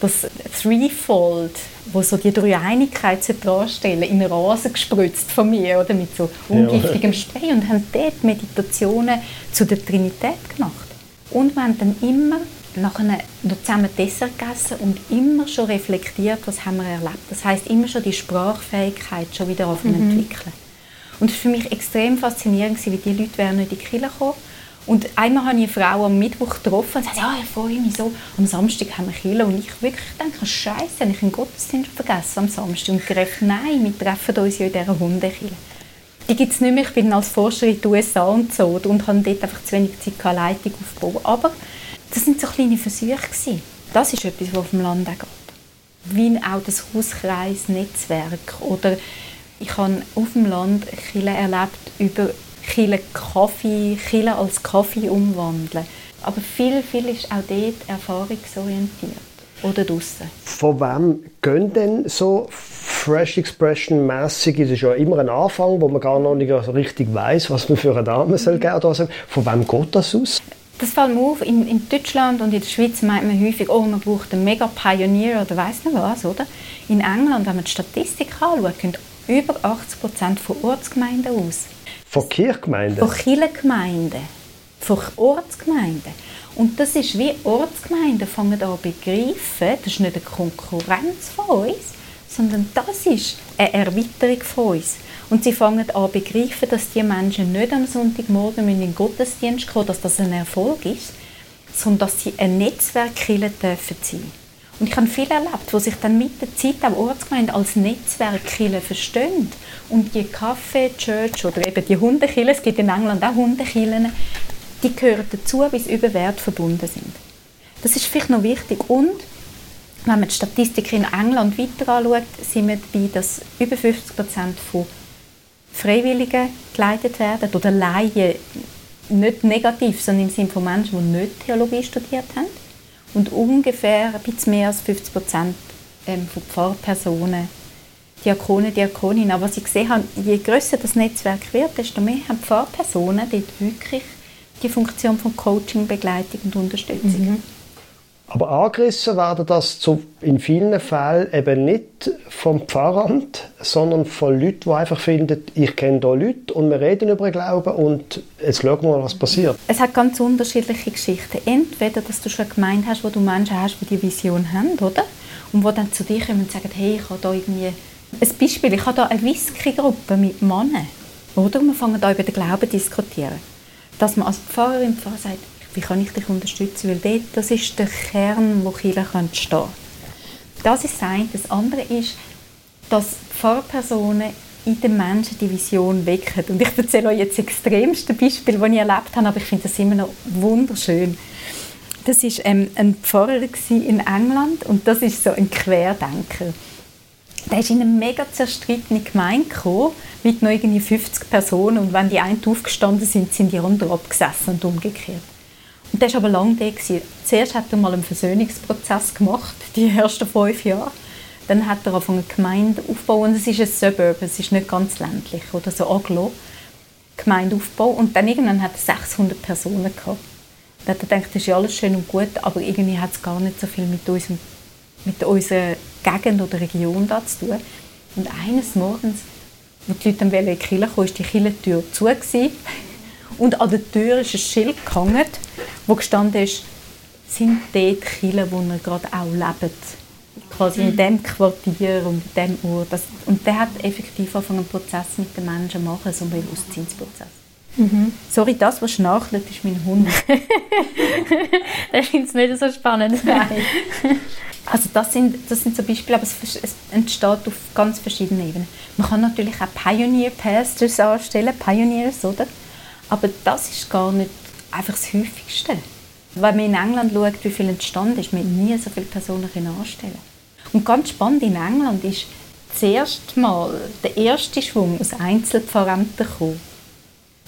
das Threefold, wo so die Dreieinigkeit darstellen, in Rasen gespritzt von mir oder mit so ungiftigem Spray und haben dort Meditationen zu der Trinität gemacht. Und wir haben dann immer nachher noch zusammen Dessert gegessen und immer schon reflektiert, was haben wir erlebt. Das heißt immer schon die Sprachfähigkeit schon wieder auf mhm. entwickeln. Und es war für mich extrem faszinierend, wie die Leute wären nicht in die Kirche gekommen und einmal habe ich eine Frau am Mittwoch getroffen und sagte, ja, ich freue mich so. Am Samstag haben wir Kirche. Und ich wirklich denke, Scheiße, habe ich einen Gottesdienst vergessen am Samstag. Und gedacht, nein, wir treffen uns ja in dieser Hundekirche. Die gibt es nicht mehr. Ich bin als Forscher in den USA und so und habe dort einfach zu wenig Zeit eine Leitung aufbauen. Aber das sind so kleine Versuche. Das ist etwas, was auf dem Land auch geht. Wie auch das Hauskreisnetzwerk oder ich habe auf dem Land Kirche erlebt über Chile Kaffee, Chile als Kaffee umwandeln. Aber viel, viel ist auch dort erfahrungsorientiert oder draussen. Von wem gehen denn so Fresh Expression mäßig? Es ist ja immer ein Anfang, wo man gar noch nicht richtig weiß, was man für eine Dame mhm. soll geben soll. Von wem geht das aus? Das fällt mir auf. In, in, Deutschland und in der Schweiz meint man häufig, oh, man braucht einen mega Pioneer oder weiß nicht was, oder? In England, wenn man die Statistik anschaut, gehen über 80 Prozent von Ortsgemeinden aus. Von Kirchgemeinden? Von Kirchengemeinden. Von Ortsgemeinden. Und das ist wie Ortsgemeinden fangen an begreifen, das ist nicht eine Konkurrenz von uns, sondern das ist eine Erweiterung von uns. Und sie fangen an zu begreifen, dass die Menschen nicht am Sonntagmorgen in den Gottesdienst kommen, dass das ein Erfolg ist, sondern dass sie ein Netzwerk sein dürfen und ich habe viele erlebt, die sich dann mit der Zeit auch Ortsgemeinde als Netzwerk verstehen. Und die Café Church oder eben die Hundekille, es gibt in England auch Hundekillen, die gehören dazu, weil sie über Wert verbunden sind. Das ist vielleicht noch wichtig. Und wenn man die Statistik in England weiter anschaut, sind wir dabei, dass über 50 Prozent von Freiwilligen geleitet werden oder Laien, nicht negativ, sondern im Sinne von Menschen, die nicht Theologie studiert haben und ungefähr ein bisschen mehr als 50 Prozent ähm, von Pfarrpersonen, Diakonen, Diakoninnen. Aber was ich gesehen habe, je grösser das Netzwerk wird, desto mehr haben Pfarrpersonen dort wirklich die Funktion von Coaching, Begleitung und Unterstützung. Mhm. Aber angerissen werden das zu, in vielen Fällen eben nicht vom Pfarramt, sondern von Leuten, die einfach finden, ich kenne hier Leute und wir reden über Glauben und jetzt schauen wir mal, was passiert. Es hat ganz unterschiedliche Geschichten. Entweder, dass du schon eine Gemeinde hast, wo du Menschen hast, die die Vision haben, oder? Und die dann zu dir kommen und sagen, hey, ich habe da irgendwie... Ein Beispiel, ich habe da eine Whisky-Gruppe mit Männern, oder? Und wir fangen da über den Glauben zu diskutieren dass man als Pfarrerin Pfarrer sagt, wie kann ich dich unterstützen, weil dort, das ist der Kern, wo Kirche stehen kann. Das ist das eine. Das andere ist, dass Pfarrpersonen in den Menschen die Vision wecken. Und ich erzähle euch jetzt das extremste Beispiel, das ich erlebt habe, aber ich finde das immer noch wunderschön. Das war ähm, ein Pfarrer in England und das ist so ein Querdenker. Der ist in eine mega zerstrittene Gemeinde gekommen, mit noch irgendwie 50 Personen und wenn die einen aufgestanden sind, sind die anderen abgesessen und umgekehrt. Der war aber lange da. Zuerst hat er mal einen Versöhnungsprozess gemacht, die ersten fünf Jahre. Dann hat er angefangen, eine Gemeinde aufzubauen. Es ist ein Suburb, es ist nicht ganz ländlich oder so Aglo. Gemeindeaufbau. Und dann irgendwann hat er 600 Personen gehabt. Dann hat er gedacht, das ist ja alles schön und gut, aber irgendwie hat es gar nicht so viel mit, unserem, mit unserer Gegend oder Region da zu tun. Und eines Morgens, als die Leute dann in die Kirche kamen, war die Kirchentür zu. Gewesen. Und an der Tür ist ein Schild gehangen, wo gestanden ist, sind dort Kirchen, wo ihr gerade auch lebt. Quasi in diesem Quartier und in diesem Ort. Das, und der hat effektiv angefangen, einen Prozess mit den Menschen zu machen, so einen Bewusstseinsprozess. Mhm. Sorry, das, was schnarchelt, ist mein Hund. der findet es nicht so spannend. Nein. Also das sind, das sind so Beispiele, aber es, es entsteht auf ganz verschiedenen Ebenen. Man kann natürlich auch Pioneer Pastors anstellen, Pioneers, oder? Aber das ist gar nicht einfach das Häufigste. Wenn man in England schaut, wie viel entstanden ist, man nie so viele Personen anstellen Und ganz spannend in England ist zuerst mal der erste Schwung aus Einzelpfarrämtern gekommen,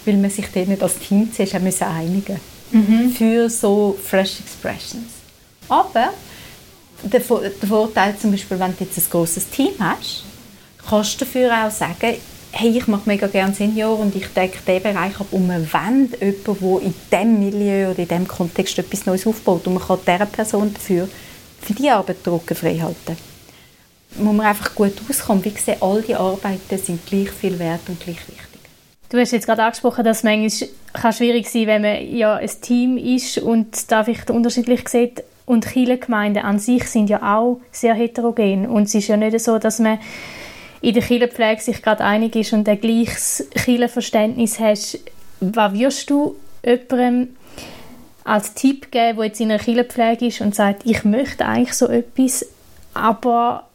weil man sich dort nicht als Team zuerst müssen einigen mhm. für so Fresh Expressions. Aber der, Vorteil zum Beispiel, wenn du jetzt ein großes Team hast, kannst du dafür auch sagen, hey, ich mache mega gerne Senior und ich decke diesen Bereich ab und man wendet jemanden, der in diesem Milieu oder in diesem Kontext etwas Neues aufbaut und man kann dieser Person dafür für die Arbeit Drucken frei halten. Muss man einfach gut auskommen. Wie gesagt, all die Arbeiten sind gleich viel wert und gleich wichtig. Du hast jetzt gerade angesprochen, dass es manchmal schwierig sein kann, wenn man ja ein Team ist und da vielleicht unterschiedlich sieht. Und Kirchengemeinden an sich sind ja auch sehr heterogen. Und es ist ja nicht so, dass man in der Kirchenpflege sich gerade einig ist und ein gleiches Kirchenverständnis hast, was wirst du jemandem als Tipp geben, der jetzt in einer Kirchenpflege ist und sagt, ich möchte eigentlich so etwas, aber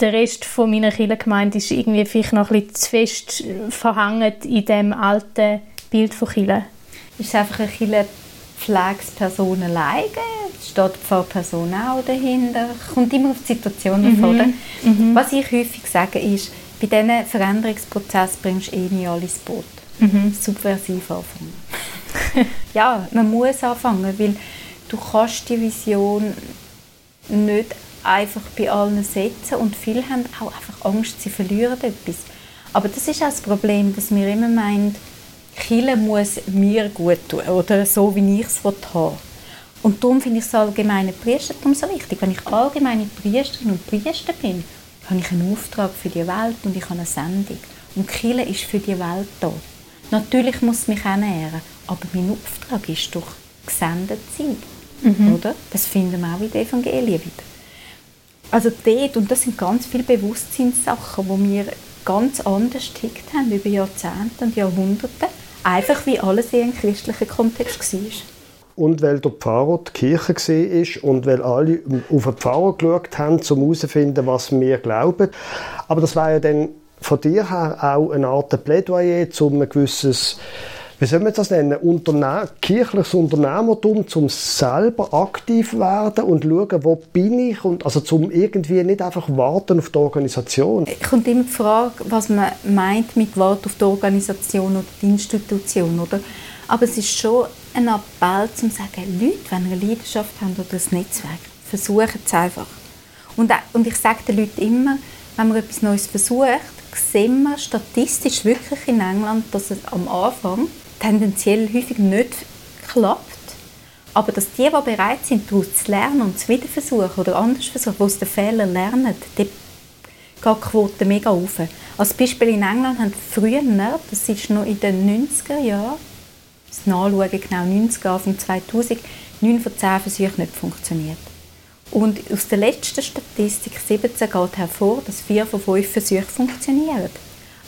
der Rest von meiner Kirchengemeinde ist irgendwie vielleicht noch ein bisschen zu fest verhangen in dem alten Bild von Kirche? Ist es einfach eine Kirchenpflegsperson alleine steht die Pfarrperson auch dahinter. Kommt immer auf die Situation mhm. davon. Mhm. Was ich häufig sage ist, bei diesen Veränderungsprozess bringst du eh nie alles ins Boot. Mhm. Subversiv anfangen. ja, man muss anfangen, weil du kannst die Vision nicht einfach bei allen setzen und viele haben auch einfach Angst, sie verlieren etwas. Aber das ist auch das Problem, dass wir immer meinen, Chile muss mir gut tun oder so, wie ich es haben und darum finde ich das allgemeine Priestertum so wichtig. Wenn ich allgemeine Priesterin und Priester bin, habe ich einen Auftrag für die Welt und ich habe eine Sendung. Und Kirche ist für die Welt da. Natürlich muss es mich ernähren, aber mein Auftrag ist doch gesendet sein. Mhm. Oder? Das finden wir auch in den Evangelien wieder. Also dort, und das sind ganz viele Bewusstseinssachen, wo wir ganz anders getickt haben über Jahrzehnte und Jahrhunderte, einfach wie alles in einem christlichen Kontext war und weil der Pfarrer die Kirche war und weil alle auf den Pfarrer geschaut haben, um herauszufinden, was wir glauben. Aber das war ja dann von dir her auch eine Art Plädoyer, um ein gewisses wie soll man das nennen, Unterne kirchliches Unternehmertum, um selber aktiv werden und schauen, wo bin ich und also zum irgendwie nicht einfach warten auf die Organisation. Es kommt immer die Frage, was man meint mit Warten auf die Organisation oder die Institution, oder? Aber es ist schon ein Appell, um zu sagen, Leute, wenn ihr eine Leidenschaft habt oder ein Netzwerk, versucht es einfach. Und, und ich sage den Leuten immer, wenn man etwas Neues versucht, sehen wir statistisch wirklich in England, dass es am Anfang tendenziell häufig nicht klappt. Aber dass die, die bereit sind, daraus zu lernen und es wieder versuchen oder anders versuchen, die aus den Fehlern lernen, die geht die Quote mega auf. Als Beispiel in England haben früher, das ist noch in den 90er Jahren, das Nachschauen, genau 90 Anfang 2000, 9 von 10 Versuchen nicht funktioniert. Und aus der letzten Statistik 17 geht hervor, dass 4 von 5 Versuchen funktionieren.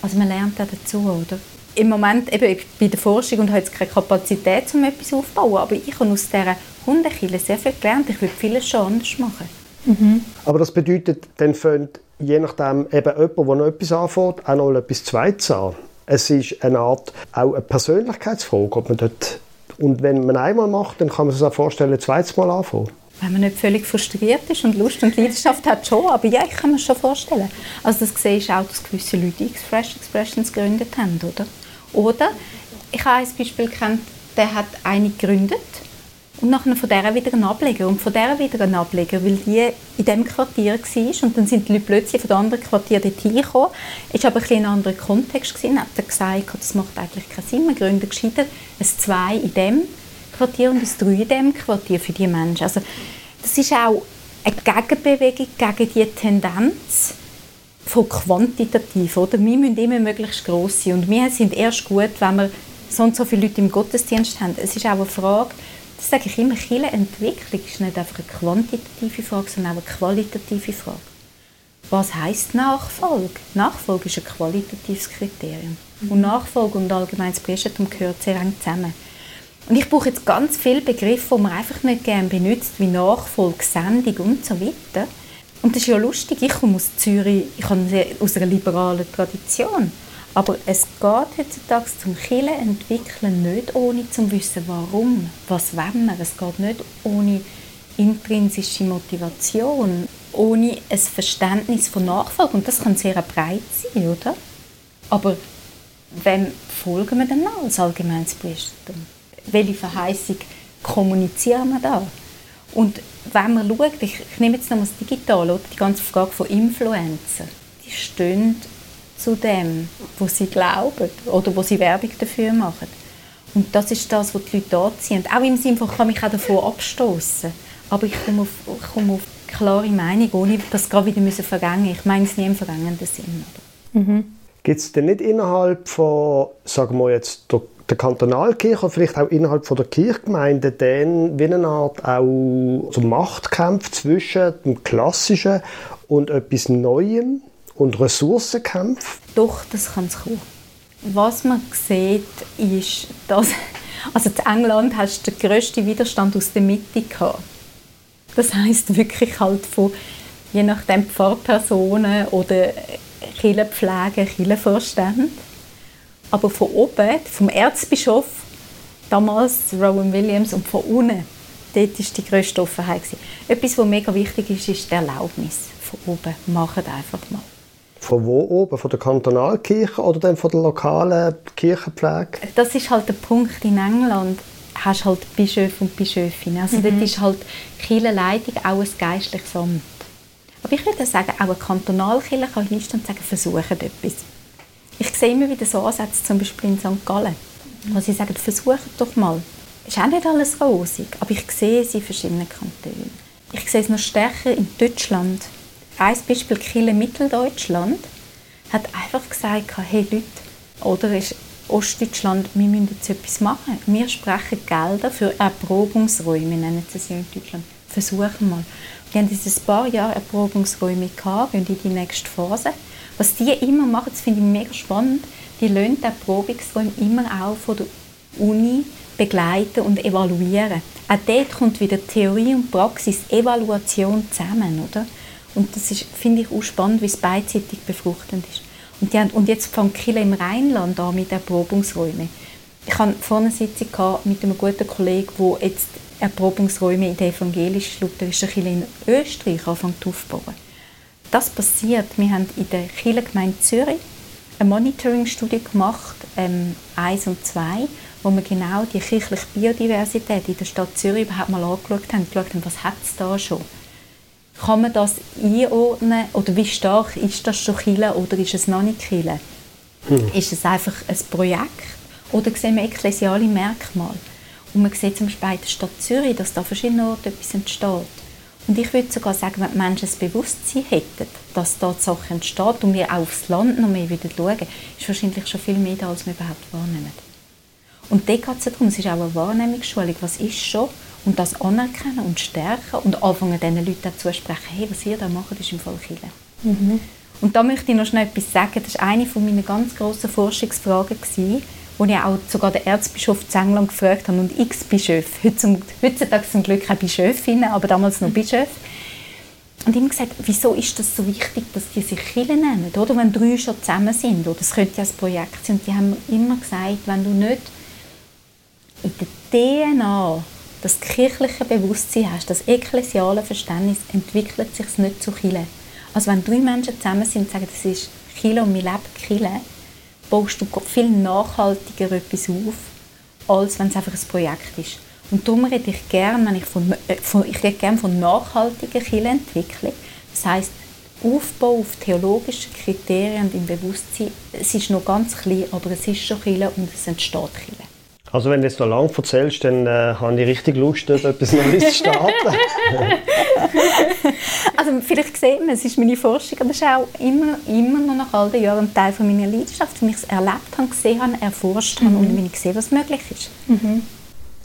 Also man lernt da dazu, oder? im Moment eben ich bin bei der Forschung und habe jetzt keine Kapazität, um etwas aufzubauen, aber ich habe aus dieser Hundekille sehr viel gelernt. Ich würde vieles schon anders machen. Mhm. Aber das bedeutet, dann fängt je nachdem eben jemand, der noch etwas anfängt, auch noch etwas Zweites an. Es ist eine Art, auch eine Persönlichkeitsfrage, ob man dort, und wenn man einmal macht, dann kann man sich auch vorstellen, ein zweites Mal anfangen. Wenn man nicht völlig frustriert ist und Lust und Leidenschaft hat, schon. Aber ja, ich kann mir schon vorstellen. Also das sehe ich auch, dass gewisse Leute X-Fresh Expressions gegründet haben, oder? Oder, ich habe ein Beispiel kennt, der hat eine gegründet und nachher von der wieder einen Ableger und von der wieder einen Ableger, weil die in diesem Quartier war und dann sind die Leute plötzlich von den anderen Quartieren dorthin gekommen. Es war aber ein, ein anderer Kontext. Gewesen. Dann hat er gesagt, das macht eigentlich keinen Sinn, wir gründen gescheiter ein Zwei in diesem Quartier und ein Drei in diesem Quartier für die Menschen. Also das ist auch eine Gegenbewegung gegen die Tendenz, von quantitativ. Oder? Wir müssen immer möglichst gross sein. Und wir sind erst gut, wenn wir so und so viele Leute im Gottesdienst haben. Es ist auch eine Frage, das sage ich immer, Entwicklung ist nicht einfach eine quantitative Frage, sondern auch eine qualitative Frage. Was heißt Nachfolge? Nachfolge ist ein qualitatives Kriterium. Und Nachfolge und allgemeines Priestertum gehören sehr eng zusammen. Und ich brauche jetzt ganz viele Begriffe, die man einfach nicht gerne benutzt, wie Nachfolge, Sendung und so weiter. Und das ist ja lustig, ich komme aus Zürich, ich komme aus einer liberalen Tradition. Aber es geht heutzutage zum Killen entwickeln nicht ohne zu wissen, warum, was wollen wir. Es geht nicht ohne intrinsische Motivation, ohne ein Verständnis von Nachfolge. Und das kann sehr breit sein, oder? Aber wem folgen wir denn als allgemeines Priestertum? Welche Verheißung kommunizieren wir da? Und wenn man schaut, ich, ich nehme jetzt noch das Digitale, die ganze Frage von Influencer, die stehen zu dem, was sie glauben oder wo sie Werbung dafür machen. Und das ist das, was die Leute anziehen. Auch im Sinne von, ich kann mich auch davon abstoßen. Aber ich komme auf, ich komme auf klare Meinung, ohne das gerade wieder müssen vergängen Ich meine es nie im vergangenen Sinn. Mhm. Gibt es denn nicht innerhalb von, sagen wir jetzt, der, der Kantonalkirche, vielleicht auch innerhalb von der Kirchgemeinde, dann wie eine Art auch so Machtkampf zwischen dem Klassischen und etwas Neuem? Und Ressourcenkämpfe? Doch, das kann es kommen. Was man sieht, ist, dass also in England hast du den grössten Widerstand aus der Mitte gehabt. Das heißt wirklich halt von je nachdem Pfarrpersonen oder Kirchenpflege, Kirchenvorstände. Aber von oben, vom Erzbischof, damals Rowan Williams, und von unten, dort war die grösste Offenheit. Etwas, was mega wichtig ist, ist die Erlaubnis von oben. Macht einfach mal. Von wo oben? Von der Kantonalkirche oder dann von der lokalen Kirchenpflege? Das ist halt der Punkt in England. Du hast halt Bischöfe und Bischöfinnen. Also mhm. dort ist halt Kirchenleitung auch ein geistliches Amt. Aber ich würde sagen, auch eine Kantonalkirche kann hinstehen und sagen, versuchen etwas. Ich sehe immer wieder so Ansätze, zum Beispiel in St. Gallen, wo sie sagen, versuchen doch mal. Es ist auch nicht alles rosig, aber ich sehe es in verschiedenen Kantonen. Ich sehe es noch stärker in Deutschland ein Beispiel Kille Mitteldeutschland hat einfach gesagt, hey Leute, oder ist Ostdeutschland, wir müssen jetzt etwas machen. Wir sprechen Gelder für Erprobungsräume, nennen sie es in Deutschland. Versuchen mal. Die haben dieses paar Jahre Erprobungsräume gehabt, gehen in die nächste Phase. Was die immer machen, das finde ich mega spannend, die lassen die Erprobungsräume immer auch von der Uni begleiten und evaluieren. Auch dort kommt wieder Theorie und Praxis, Evaluation zusammen, oder? Und das finde ich, auch spannend, wie es beidseitig befruchtend ist. Und, die haben, und jetzt fängt Kille im Rheinland an mit Erprobungsräumen. Ich hatte vorne eine Sitzung mit einem guten Kollegen, der jetzt Erprobungsräume in der evangelisch-lutherischen Kirche in Österreich anfängt aufzubauen. Das passiert. Wir haben in der Kirchengemeinde Zürich eine Monitoring-Studie gemacht, ähm, 1 und 2, wo wir genau die kirchliche Biodiversität in der Stadt Zürich überhaupt mal angeschaut haben, geschaut haben, was hat es da schon kann man das einordnen oder wie stark ist das schon Chile oder ist es noch nicht Chile? Hm. Ist es einfach ein Projekt oder sehen wir ekklesiale Merkmale? Und man sieht zum Beispiel bei der Stadt Zürich, dass da verschiedene Orte etwas entsteht. Und ich würde sogar sagen, wenn die Menschen das Bewusstsein hätten, dass dort Sachen entstehen und wir auch aufs Land noch mehr wieder schauen, ist wahrscheinlich schon viel mehr da, als wir überhaupt wahrnehmen. Und dort geht es darum, es ist auch eine Wahrnehmungsschulung, was ist schon und das anerkennen und stärken und anfangen, diesen Leuten auch zusprechen, hey, was ihr da macht, ist im Fall Kirche. Mhm. Und da möchte ich noch schnell etwas sagen. Das war eine meiner ganz grossen Forschungsfragen, gewesen, wo ich auch sogar den Erzbischof zu England gefragt habe und x Bischöfe. Heutzutage zum Glück auch Bischöfinnen, aber damals noch Bischöfe. Und ihm gesagt, wieso ist das so wichtig, dass die sich Kirche nennen, oder? Wenn drei schon zusammen sind, oder? Das könnte ja ein Projekt sein. Und die haben immer gesagt, wenn du nicht in der DNA das kirchliche Bewusstsein hast, das ekklesiale Verständnis, entwickelt sich nicht zu Kirche. Also wenn drei Menschen zusammen sind und sagen, das ist Kirche und wir leben Kirche, baust du viel nachhaltiger etwas auf, als wenn es einfach ein Projekt ist. Und darum rede ich gerne, wenn ich von, äh, von, ich rede gerne von nachhaltiger Kirchenentwicklung. Das heißt Aufbau auf theologischen Kriterien und im Bewusstsein. Es ist noch ganz klein, aber es ist schon Kirche und es entsteht Kirche. Also wenn du jetzt noch lange erzählst, dann äh, habe ich richtig Lust, etwas Neues zu starten. also vielleicht sieht man, es ist meine Forschung, aber es ist auch immer, immer noch nach all den Jahren ein Teil von meiner Leidenschaft, wenn ich es erlebt habe, gesehen habe, erforscht habe mhm. und wenn ich sehe, was möglich ist. Mhm.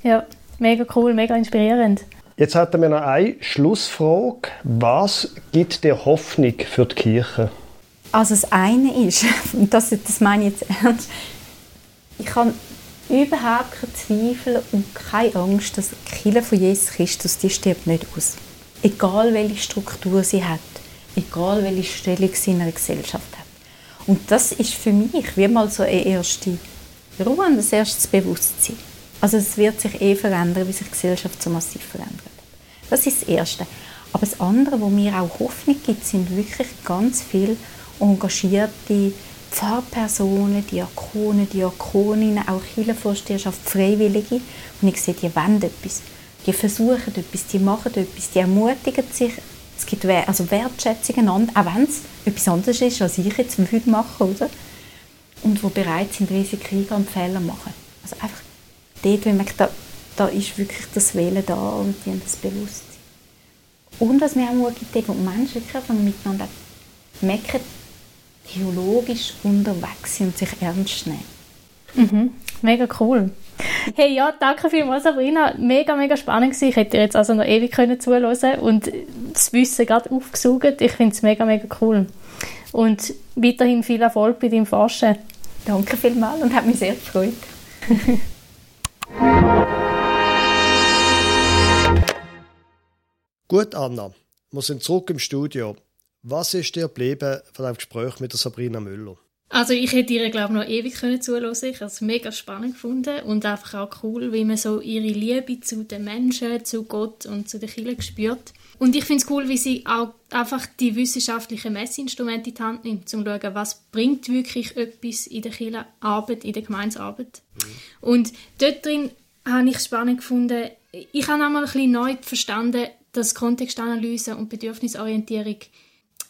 Ja, mega cool, mega inspirierend. Jetzt hatten wir noch eine Schlussfrage. Was gibt dir Hoffnung für die Kirche? Also das eine ist, und das, das meine ich jetzt ernst, ich kann überhaupt keine Zweifel und keine Angst, dass die Kirche von Jesus Christus, die stirbt nicht aus. Egal welche Struktur sie hat, egal welche Stellung sie in einer Gesellschaft hat. Und das ist für mich wie mal so eine erste Ruhe und ein erstes Bewusstsein. Also es wird sich eh verändern, wie sich die Gesellschaft so massiv verändert. Das ist das Erste. Aber das andere, wo mir auch Hoffnung gibt, sind wirklich ganz viele engagierte Pfarrpersonen, Diakone, Diakoninnen, auch Kirchenvorsteherschaft, Freiwillige. Und ich sehe, die wollen etwas. Die versuchen etwas, die machen etwas, die ermutigen sich. Es gibt also Wertschätzung auch wenn es etwas anderes ist, als ich jetzt heute mache. Oder? Und die bereit sind, Risiken eingehen und Fehler machen. Also einfach dort, wenn man da, da ist wirklich das Wählen da und die haben das Bewusstsein. Und was mir auch Mut gibt, und Menschen wirklich miteinander merken, theologisch unterwegs sind und sich ernst nehmen. Mhm. Mega cool. Hey, ja, danke vielmals, Sabrina. Mega, mega spannend gewesen. Ich hätte jetzt also noch ewig können zuhören und das Wissen gerade aufgesaugt. Ich finde es mega, mega cool. Und weiterhin viel Erfolg bei deinem Forschen. Danke vielmals und hat mich sehr gefreut. Gut, Anna. Wir sind zurück im Studio. Was ist dir geblieben von deinem Gespräch mit der Sabrina Müller? Also ich hätte ihr glaube noch ewig können zuhören. Ich habe es mega spannend gefunden und einfach auch cool, wie man so ihre Liebe zu den Menschen, zu Gott und zu den Kindern spürt. Und ich finde es cool, wie sie auch einfach die wissenschaftlichen Messinstrumente in die Hand nimmt, um zu schauen, was bringt wirklich etwas in der Kirchenarbeit, in der Gemeinsarbeit. Mhm. Und dort drin habe ich es spannend gefunden. Ich habe einmal ein bisschen neu verstanden, dass Kontextanalyse und Bedürfnisorientierung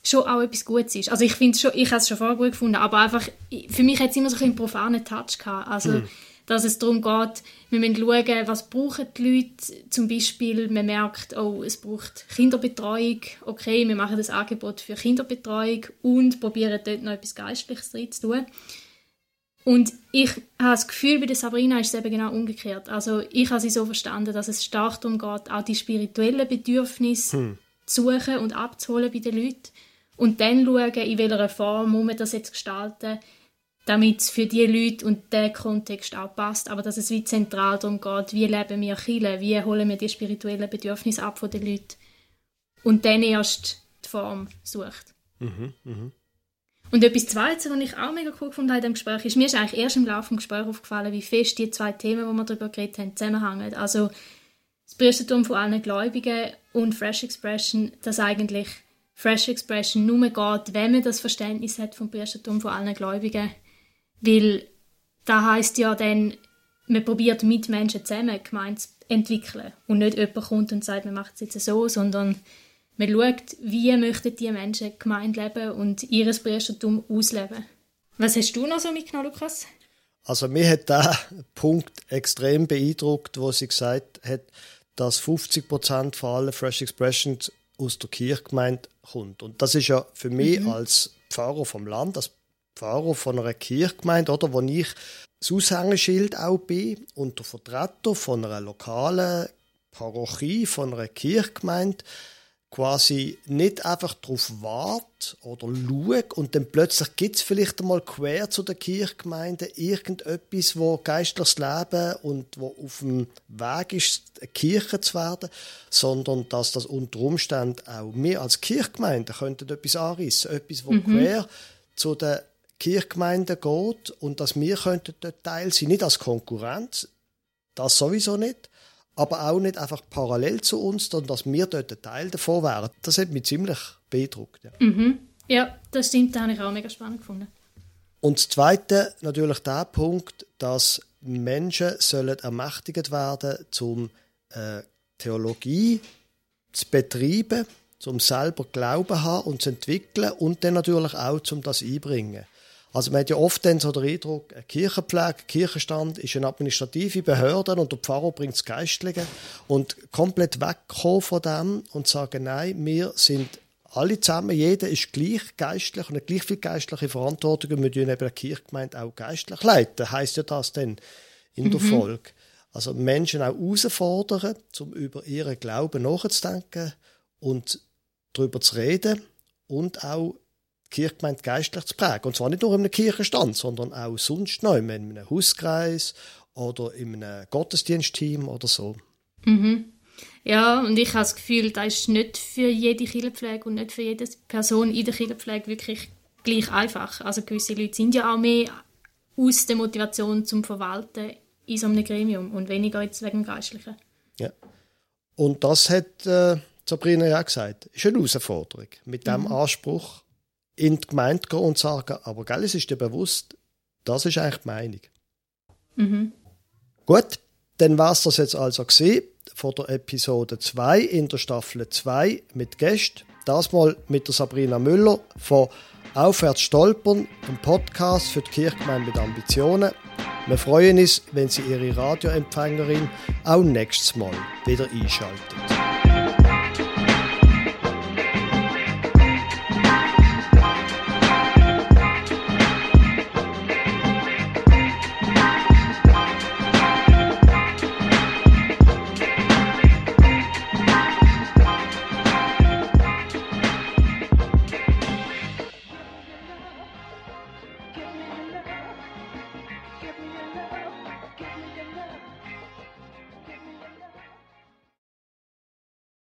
schon auch etwas Gutes ist. Also ich finde schon, ich habe es schon vorher gut gefunden, aber einfach, für mich hat es immer so einen profanen Touch gehabt. Also, mhm. dass es darum geht, wir müssen schauen, was brauchen die Leute. Zum Beispiel, man merkt, oh, es braucht Kinderbetreuung. Okay, wir machen das Angebot für Kinderbetreuung und probieren dort noch etwas Geistliches drin zu tun. Und ich habe das Gefühl, bei der Sabrina ist es eben genau umgekehrt. Also ich habe sie so verstanden, dass es stark darum geht, auch die spirituellen Bedürfnisse hm. zu suchen und abzuholen bei den Leuten und dann schauen, in welcher Form muss man das jetzt gestalten, damit es für die Leute und den Kontext auch passt, aber dass es wie zentral darum geht, wie leben wir Chile, wie holen wir die spirituellen Bedürfnisse ab von den Leuten und dann erst die Form sucht. Mhm, mh. Und etwas Zweites, was ich auch mega cool habe in diesem Gespräch, ist, mir ist eigentlich erst im Laufe des Gesprächs aufgefallen, wie fest die zwei Themen, die wir darüber geredet haben, zusammenhängen. Also das Priestertum von allen Gläubigen und Fresh Expression, das eigentlich Fresh Expression nur geht, wenn man das Verständnis hat vom Priestertum von allen Gläubigen. Weil da heißt ja dann, man probiert mit Menschen zusammen Gemeinde zu entwickeln. Und nicht jemand kommt und sagt, man macht es jetzt so, sondern man schaut, wie möchten die Menschen Gemeinde leben und ihr Priestertum ausleben. Was hast du noch so mitgenommen, Lukas? Also mir hat der Punkt extrem beeindruckt, wo sie gesagt hat, dass 50 Prozent von allen Fresh Expressions aus der Kirchgemeinde kommt. Und das ist ja für mich mhm. als Pfarrer vom Land, als Pfarrer von einer Kirchgemeinde, oder, wo ich das Aushängeschild auch bin und der Vertreter von einer lokalen Parochie, von einer Kirchgemeinde, quasi nicht einfach darauf wart oder schaut und dann plötzlich gibt es vielleicht einmal quer zu der Kirchgemeinde irgendetwas, wo geistliches Leben und wo auf dem Weg ist, eine Kirche zu werden, sondern dass das unter Umständen auch wir als Kirchgemeinde könnten etwas anreissen, etwas, wo mhm. quer zu der Kirchgemeinde geht und dass wir könnten dort Teil sein, nicht als Konkurrenz, das sowieso nicht, aber auch nicht einfach parallel zu uns, sondern dass wir dort ein Teil davon wären. Das hat mich ziemlich beeindruckt. Ja, mhm. ja das stimmt, das habe ich auch mega spannend gefunden. Und das Zweite, natürlich der Punkt, dass Menschen sollen ermächtigt werden, zum äh, Theologie zu betreiben, zum selber Glauben haben und zu entwickeln und dann natürlich auch zum das einbringen. Also man hat ja oft dann so den Eindruck, eine Kirchenpflege, Kirchenstand ist eine administrative Behörde und der Pfarrer bringt das Geistliche und komplett wegkommen von dem und sagen, nein, wir sind alle zusammen, jeder ist gleich geistlich und hat gleich viel geistliche Verantwortung und wir tun eben der Kirchgemeinde auch geistlich leiten. Heißt ja das denn in der mhm. Folge. Also Menschen auch herausfordern, um über ihren Glauben nachzudenken und darüber zu reden und auch die Kirchgemeinde geistlich zu prägen. Und zwar nicht nur in einem Kirchenstand, sondern auch sonst noch, in einem Hauskreis oder in einem Gottesdienstteam oder so. Mhm. Ja, und ich habe das Gefühl, das ist nicht für jede Kirchenpflege und nicht für jede Person in der Kirchenpflege wirklich gleich einfach. Also gewisse Leute sind ja auch mehr aus der Motivation zum Verwalten in so einem Gremium und weniger jetzt wegen dem Geistlichen. Ja. Und das hat äh, Sabrina ja gesagt, ist eine Herausforderung. Mit dem mhm. Anspruch in die Gemeinde gehen und sagen, aber gell, es ist dir bewusst, das ist eigentlich die Meinung. Mhm. Gut, dann war es das jetzt also gesehen von der Episode 2 in der Staffel 2 mit Gästen. Das mal mit der Sabrina Müller von Aufwärts stolpern, dem Podcast für die Kirchgemeinde mit Ambitionen. Wir freuen uns, wenn Sie Ihre Radioempfängerin auch nächstes Mal wieder einschalten.